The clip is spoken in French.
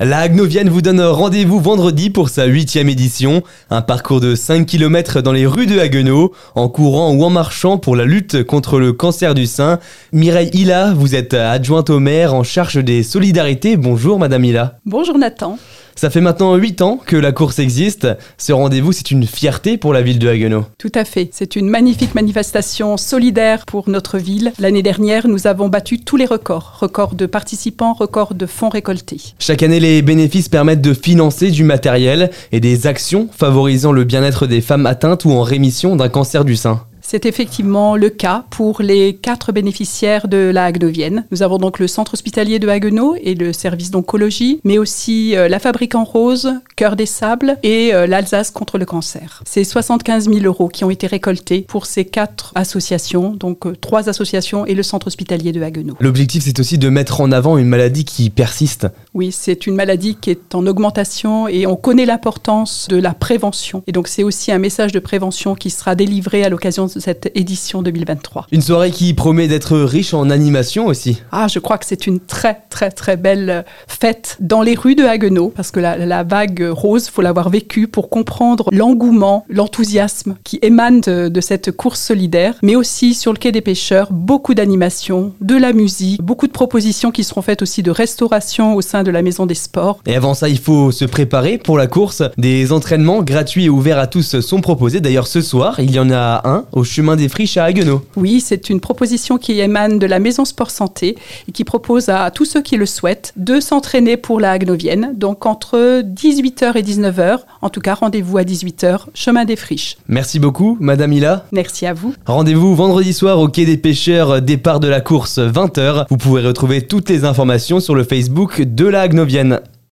La Agnovienne vous donne rendez-vous vendredi pour sa huitième édition. Un parcours de 5 km dans les rues de Haguenau, en courant ou en marchant pour la lutte contre le cancer du sein. Mireille Hilla, vous êtes adjointe au maire en charge des solidarités. Bonjour Madame Hilla. Bonjour Nathan. Ça fait maintenant 8 ans que la course existe. Ce rendez-vous, c'est une fierté pour la ville de Haguenau. Tout à fait. C'est une magnifique manifestation solidaire pour notre ville. L'année dernière, nous avons battu tous les records. Records de participants, records de fonds récoltés. Chaque année, les bénéfices permettent de financer du matériel et des actions favorisant le bien-être des femmes atteintes ou en rémission d'un cancer du sein. C'est effectivement le cas pour les quatre bénéficiaires de la Hagenovienne. Nous avons donc le centre hospitalier de Haguenau et le service d'oncologie, mais aussi euh, la fabrique en rose, Cœur des Sables et euh, l'Alsace contre le cancer. C'est 75 000 euros qui ont été récoltés pour ces quatre associations, donc euh, trois associations et le centre hospitalier de Haguenau. L'objectif, c'est aussi de mettre en avant une maladie qui persiste. Oui, c'est une maladie qui est en augmentation et on connaît l'importance de la prévention. Et donc c'est aussi un message de prévention qui sera délivré à l'occasion de cette édition 2023. Une soirée qui promet d'être riche en animation aussi. Ah, je crois que c'est une très très très belle fête dans les rues de Haguenau, parce que la, vague rose, faut l'avoir vécue pour comprendre l'engouement, l'enthousiasme qui émane de, cette course solidaire, mais aussi sur le quai des pêcheurs, beaucoup d'animation, de la musique, beaucoup de propositions qui seront faites aussi de restauration au sein de la maison des sports. Et avant ça, il faut se préparer pour la course. Des entraînements gratuits et ouverts à tous sont proposés. D'ailleurs, ce soir, il y en a un au chemin des friches à Haguenau. Oui, c'est une proposition qui émane de la Maison Sport Santé et qui propose à tous ceux qui le souhaitent de s'entraîner pour la Hagenovienne. Donc entre 18h et 19h, en tout cas rendez-vous à 18h, chemin des friches. Merci beaucoup, Madame Hila. Merci à vous. Rendez-vous vendredi soir au Quai des Pêcheurs, départ de la course 20h. Vous pouvez retrouver toutes les informations sur le Facebook de la Hagenovienne.